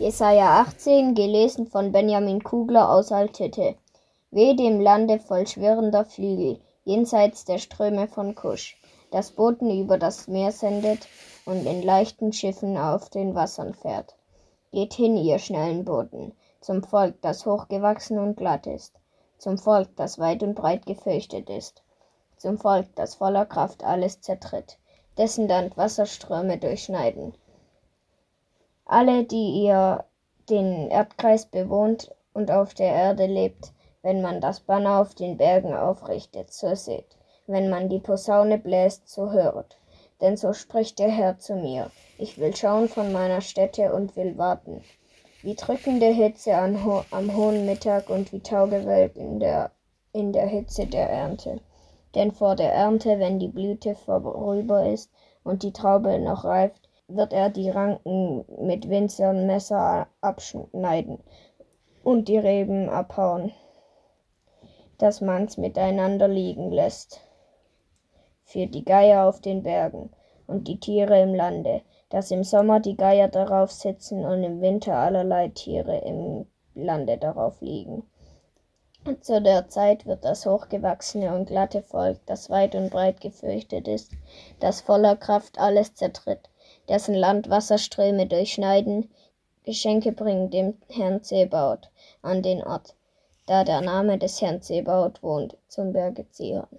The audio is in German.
Jesaja 18, gelesen von Benjamin Kugler aus Altete. Weh dem Lande voll schwirrender Flügel, jenseits der Ströme von Kusch, das Booten über das Meer sendet und in leichten Schiffen auf den Wassern fährt. Geht hin, ihr schnellen Booten, zum Volk, das hochgewachsen und glatt ist, zum Volk, das weit und breit gefürchtet ist, zum Volk, das voller Kraft alles zertritt, dessen Land Wasserströme durchschneiden alle, die ihr den Erdkreis bewohnt und auf der Erde lebt, wenn man das Banner auf den Bergen aufrichtet, so seht, wenn man die Posaune bläst, so höret. Denn so spricht der Herr zu mir, ich will schauen von meiner Stätte und will warten. Wie drückende Hitze ho am hohen Mittag und wie Taugewölk in der, in der Hitze der Ernte. Denn vor der Ernte, wenn die Blüte vorüber ist und die Traube noch reift, wird er die Ranken mit winzigen Messer abschneiden und die Reben abhauen, dass man's miteinander liegen lässt. Für die Geier auf den Bergen und die Tiere im Lande, dass im Sommer die Geier darauf sitzen und im Winter allerlei Tiere im Lande darauf liegen. Und zu der Zeit wird das hochgewachsene und glatte Volk, das weit und breit gefürchtet ist, das voller Kraft alles zertritt, dessen Land Wasserströme durchschneiden, Geschenke bringen dem Herrn Zebaut an den Ort, da der Name des Herrn Zebaut wohnt, zum Berge Zion.